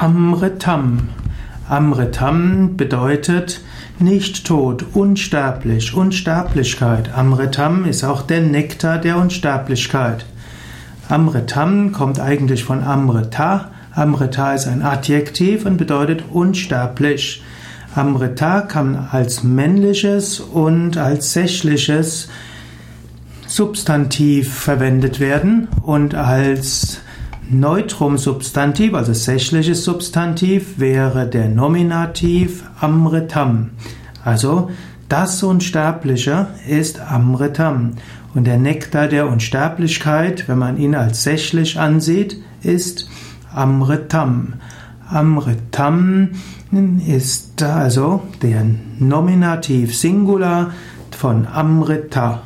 Amritam. Amritam bedeutet nicht tot, unsterblich, Unsterblichkeit. Amritam ist auch der Nektar der Unsterblichkeit. Amritam kommt eigentlich von Amrita. Amrita ist ein Adjektiv und bedeutet unsterblich. Amrita kann als männliches und als sächliches Substantiv verwendet werden und als Neutrum-Substantiv, also sächliches Substantiv, wäre der Nominativ Amritam. Also das Unsterbliche ist Amritam. Und der Nektar der Unsterblichkeit, wenn man ihn als sächlich ansieht, ist Amritam. Amritam ist also der Nominativ Singular von Amrita.